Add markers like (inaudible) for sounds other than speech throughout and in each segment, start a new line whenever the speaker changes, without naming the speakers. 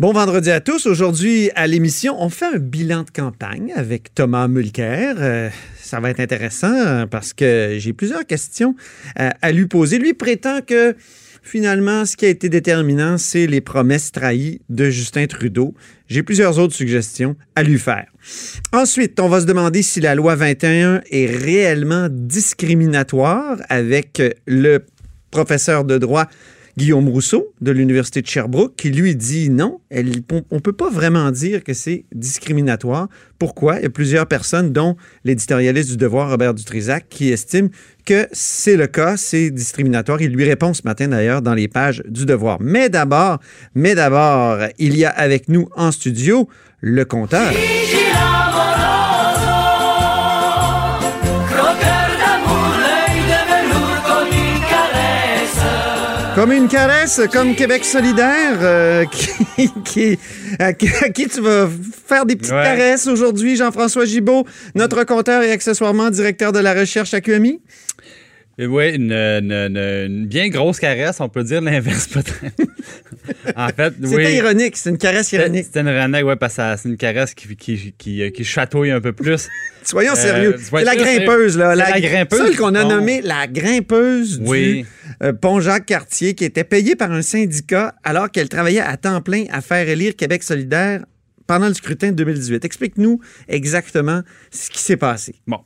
Bon vendredi à tous. Aujourd'hui, à l'émission, on fait un bilan de campagne avec Thomas Mulcair. Euh, ça va être intéressant euh, parce que j'ai plusieurs questions euh, à lui poser. Lui prétend que finalement, ce qui a été déterminant, c'est les promesses trahies de Justin Trudeau. J'ai plusieurs autres suggestions à lui faire. Ensuite, on va se demander si la loi 21 est réellement discriminatoire avec le professeur de droit Guillaume Rousseau de l'Université de Sherbrooke qui lui dit non, on ne peut pas vraiment dire que c'est discriminatoire. Pourquoi? Il y a plusieurs personnes, dont l'éditorialiste du Devoir, Robert Dutrisac, qui estiment que c'est le cas, c'est discriminatoire. Il lui répond ce matin d'ailleurs dans les pages du Devoir. Mais d'abord, mais d'abord, il y a avec nous en studio le compteur. Comme une caresse, comme Québec solidaire, euh, (laughs) qui, qui- à, qui, tu vas faire des petites
Ouais.
caresses aujourd'hui, Jean-François Gibault, notre compteur et accessoirement directeur de la recherche à QMI.
Oui, une, une- une- bien grosse caresse, on peut dire l'inverse (laughs) peut-être. en fait,
C'était
oui.
ironique, c'est une caresse ironique.
C'était une renègue, ouais, parce que c'est une caresse qui, qui, qui, euh, qui chatouille un peu plus. (laughs)
Soyons
Euh,
sérieux. C'est la grimpeuse, là.
C'est la grimpeuse
Celle qu'on a nommée la grimpeuse
Oui.
du euh, pont Jacques-Cartier, qui était payée par un syndicat alors qu'elle travaillait à temps plein à faire élire Québec solidaire pendant le scrutin de 2018. Explique-nous exactement ce qui s'est passé.
Bon.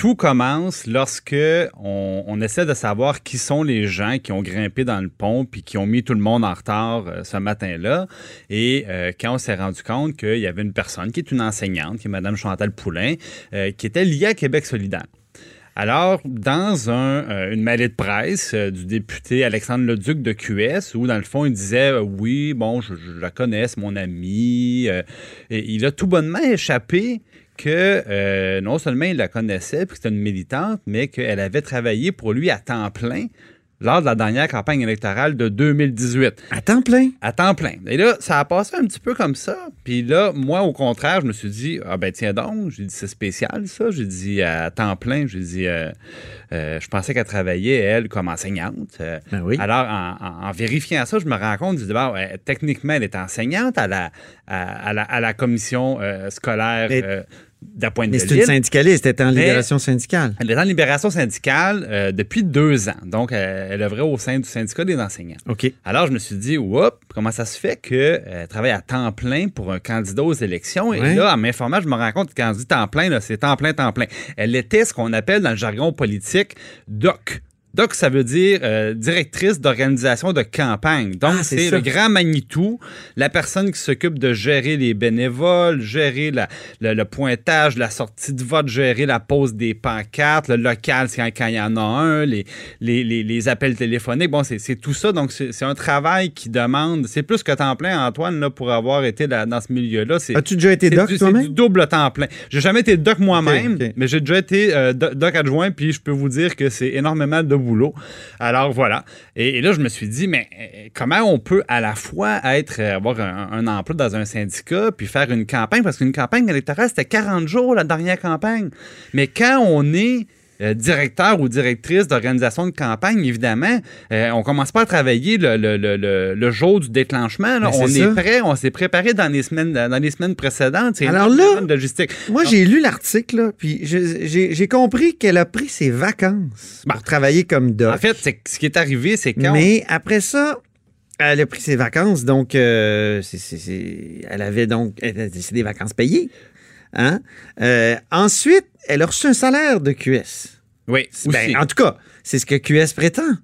Tout commence lorsque on, essaie de savoir qui sont les gens qui ont grimpé dans le pont puis qui ont mis tout le monde en retard euh, ce matin-là. Et euh, quand on s'est rendu compte qu'il y avait une personne qui est une enseignante, qui est Mme Chantal Poulain, euh, qui était liée à Québec solidaire. Alors, dans euh, une mêlée de presse euh, du député Alexandre Leduc de QS, où dans le fond, il disait euh, Oui, bon, je, la connais, mon ami. et il a tout bonnement échappé que non seulement il la connaissait, puis que c'était une militante, mais qu'elle avait travaillé pour lui à temps plein lors de la dernière campagne électorale de 2018
À temps plein?
à temps plein. Et là, ça a passé un petit peu comme ça. Puis là, moi, au contraire, je me suis dit, ah ben tiens donc, j'ai dit, c'est spécial ça. J'ai dit, à temps plein, j'ai dit, euh, euh, je pensais qu'elle travaillait, elle, comme enseignante. Euh,
Ben oui.
Alors, en, en- en vérifiant ça, je me rends compte, je dis, ouais, techniquement, elle est enseignante à la, à, à la, à la commission euh, scolaire
Mais-
euh, d'Appointe
Mais
de
c'est une syndicaliste, elle était en
Mais-
libération syndicale.
Elle est en libération syndicale euh, depuis deux ans. Donc, euh, elle œuvrait au sein du syndicat des enseignants.
OK.
Alors, je me suis dit, oups, comment ça se fait qu'elle travaille à temps plein pour un candidat aux élections?
Ouais.
Et là, en m'informant, je me rends compte que quand je dis temps plein, c'est temps plein, temps plein. Elle était ce qu'on appelle dans le jargon politique DOC. DOC, ça veut dire euh, directrice d'organisation de campagne. Donc,
Ah, c'est
c'est le grand Manitou, la personne qui s'occupe de gérer les bénévoles, gérer la- le, le pointage, la sortie de vote, gérer la pose des pancartes, le local quand, quand il y en a un, les, les, les- les appels téléphoniques. Bon, c'est c'est tout ça. Donc, c'est c'est un travail qui demande. C'est plus que temps plein, Antoine, là, pour avoir été là- dans ce milieu-là. C'est-
As-tu déjà été
c'est
doc
du- c'est
toi-même?
du double temps plein. J'ai jamais été doc moi-même, mais j'ai déjà été euh, do- doc adjoint, puis je peux vous dire que c'est énormément de boulot. Alors voilà. Et, là, je me suis dit, mais euh, comment on peut à la fois être euh, avoir un, un emploi dans un syndicat, puis faire une campagne, parce qu'une campagne électorale, c'était 40 jours la dernière campagne. Mais quand on est euh, directeur ou directrice d'organisation de campagne, évidemment, euh, on commence pas à travailler le, le- le- le- le jour du déclenchement. là.
C'est
On est prêt, on s'est préparé dans les semaines, dans les semaines précédentes.
Alors là,
logistique.
Moi, j'ai lu l'article, puis j'ai compris qu'elle a pris ses vacances pour
Bah.
travailler comme doc.
En fait, ce qui est arrivé, c'est quand
Mais après ça, elle a pris ses vacances, donc euh, elle avait donc c'est des vacances payées. Hein? Euh, ensuite, elle a reçu un salaire de QS.
Oui,
Ben, en tout cas, c'est ce que QS prétend.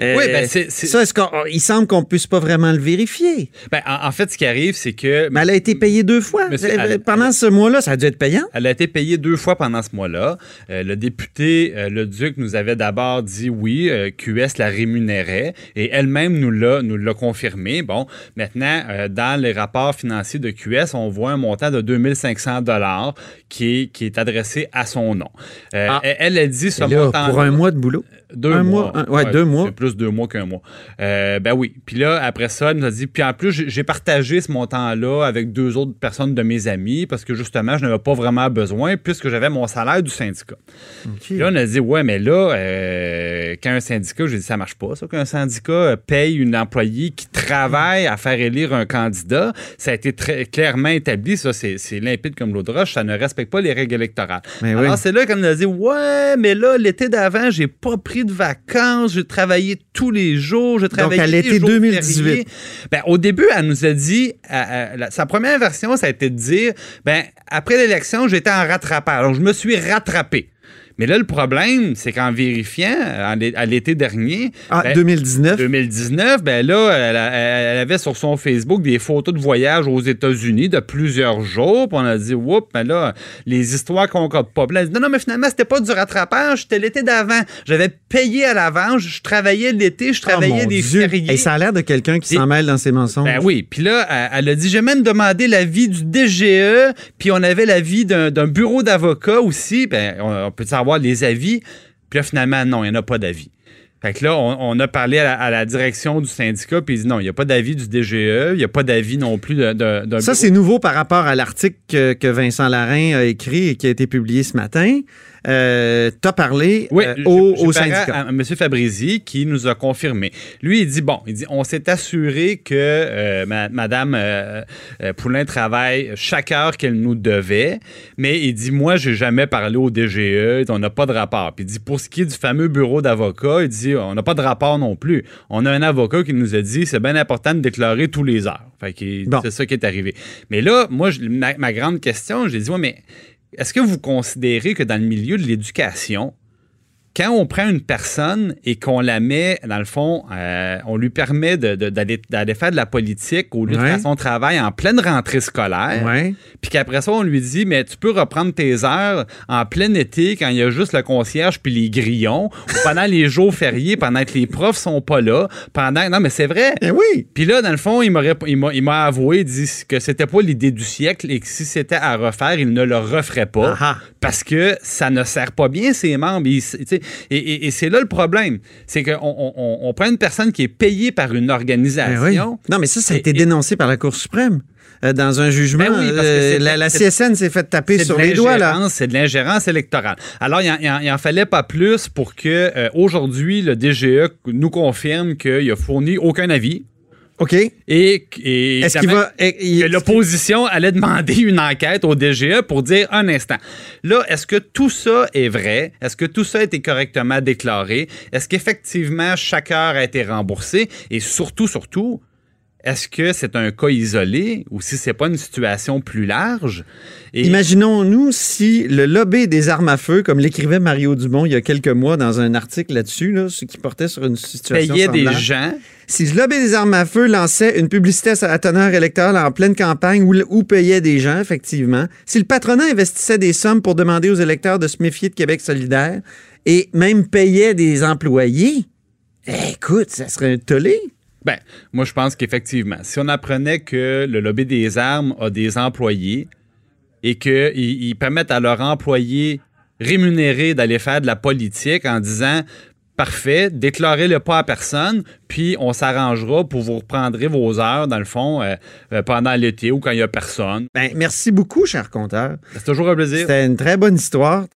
Euh,
Oui, ben, c'est- c'est-
Ça, est-ce qu'on- il semble qu'on puisse pas vraiment le vérifier.
Ben, en, en fait, ce qui arrive, c'est que
Mais elle a été payée deux fois.
Monsieur, elle-
Pendant ce mois-là, ça a dû être payant.
Elle a été payée deux fois pendant ce mois-là. Euh, le député, euh, le Duc, nous avait d'abord dit oui, euh, QS la rémunérait et elle-même nous l'a, nous l'a confirmé. Bon, maintenant, dans les rapports financiers de QS, on voit un montant de 2500 dollars qui est, qui est adressé à son nom.
Ah.
elle, elle a dit ce montant
pour un mois de boulot.
deux
Un
mois.
mois, un- ouais, deux mois.
Plus deux mois qu'un mois. Euh, ben oui. Puis là, après ça, elle nous a dit. Puis en plus, j'ai partagé ce montant-là avec deux autres personnes de mes amis parce que justement, je n'avais pas vraiment besoin puisque j'avais mon salaire du syndicat. Puis là, on a dit, ouais, mais là, euh, quand un syndicat, j'ai dit, ça marche pas, ça, qu'un syndicat euh, paye une employée qui travaille à faire élire un candidat. Ça a été très clairement établi, ça, c'est limpide comme l'eau de roche, ça ne respecte pas les règles électorales.
Mais
Alors,
oui.
c'est là qu'on a dit, ouais, mais là, l'été d'avant, j'ai pas pris de vacances, j'ai travaillé tous les jours, j'ai travaillé
à
les
l'été
jours
2018.
fériés. Ben, au début, elle nous a dit, la- sa première version, ça a été de dire, ben, après l'élection, j'étais en rattrapage. Donc, je me suis rattrapé. Mais là, le problème, c'est qu'en vérifiant, en à l'été dernier,
Ah,
ben,
2019.
2019, ben là, elle, avait sur son Facebook des photos de voyage aux États-Unis de plusieurs jours. Puis on a dit, oups, ben là, les histoires concordent pas. Puis elle a dit, non, non, mais finalement, c'était pas du rattrapage, c'était l'été d'avant. J'avais payé à l'avance, je travaillais l'été, je
Oh,
travaillais les
Dieu.
fériés.
Et ça a l'air de quelqu'un qui s'en mêle dans ses mensonges.
Ben oui. Puis là, elle- elle a dit, j'ai même demandé l'avis du DGE, puis on avait l'avis d'un bureau d'avocats aussi. Ben, on, on peut savoir les avis. Puis là, finalement, non, il n'y en a pas d'avis. Fait que là, on, on a parlé à la, à la direction du syndicat, puis ils disent non, il n'y a pas d'avis du DGE, il n'y a pas d'avis non plus de- de- d'un
Ça, c'est nouveau par rapport à l'article que, que Vincent Larin a écrit et qui a été publié ce matin. Euh, T'as parlé
Oui,
euh,
j'ai-
au, au
parlé
syndicat.
À, à M. Fabrizi qui nous a confirmé. Lui, il dit bon, il dit on s'est assuré que euh, ma- Madame euh, Poulain travaille chaque heure qu'elle nous devait, mais il dit moi, j'ai jamais parlé au DGE, on n'a pas de rapport. Puis il dit pour ce qui est du fameux bureau d'avocat, il dit on n'a pas de rapport non plus. On a un avocat qui nous a dit c'est bien important de déclarer tous les heures. Fait que
Bon.
c'est ça qui est arrivé. Mais là, moi, je- ma, ma grande question, j'ai dit ouais, mais est-ce que vous considérez que dans le milieu de l'éducation, quand on prend une personne et qu'on la met, dans le fond, euh, on lui permet d'aller faire de la politique au lieu de faire son travail en pleine rentrée scolaire,
Ouais.
puis qu'après ça, on lui dit, mais tu peux reprendre tes heures en plein été quand il y a juste le concierge puis les grillons, ou pendant les jours fériés, pendant que les profs sont pas là, pendant... Non, mais c'est vrai.
Eh oui.
Puis là, dans le fond, il m'a avoué, il dit que c'était pas l'idée du siècle et que si c'était à refaire, il ne le referait pas
Ah ah.
parce que ça ne sert pas bien ses membres. Il- et et- et c'est là le problème. C'est qu'on on, on- on prend une personne qui est payée par une
Eh oui.
organisation.
Non, mais ça, ça a été
et-
dénoncé par la Cour suprême. Euh, dans un jugement,
Ben oui, parce que
euh, la, CSN s'est fait taper sur les doigts. là.
C'est de l'ingérence électorale. Alors, il en, il en- il en fallait pas plus pour que euh, aujourd'hui le DGE nous confirme qu'il a fourni aucun avis
OK.
et, et
Est-ce qu'il va.
l'opposition allait demander (laughs) une enquête au DGE pour dire un instant. Là, est-ce que tout ça est vrai? Est-ce que tout ça a été correctement déclaré? Est-ce qu'effectivement chaque heure a été remboursée? Et surtout, surtout, est-ce que c'est un cas isolé ou si c'est pas une situation plus large? Et-
Imaginons-nous si le lobby des armes à feu, comme l'écrivait Mario Dumont il y a quelques mois dans un article là-dessus, là, ce qui portait sur une situation
payait des gens.
Si le lobby des armes à feu lançait une publicité à teneur électorale en pleine campagne où, où payait des gens, effectivement, si le patronat investissait des sommes pour demander aux électeurs de se méfier de Québec solidaire et même payait des employés, eh, écoute, ça serait un tollé.
Ben, moi, je pense qu'effectivement, si on apprenait que le lobby des armes a des employés et qu'ils ils permettent à leurs employés rémunérés d'aller faire de la politique en disant parfait, déclarez-le pas à personne, puis on s'arrangera pour vous reprendrez vos heures, dans le fond, euh, euh, pendant l'été ou quand il y a personne.
Ben, merci beaucoup, cher compteur.
C'est toujours un plaisir.
C'était une très bonne histoire.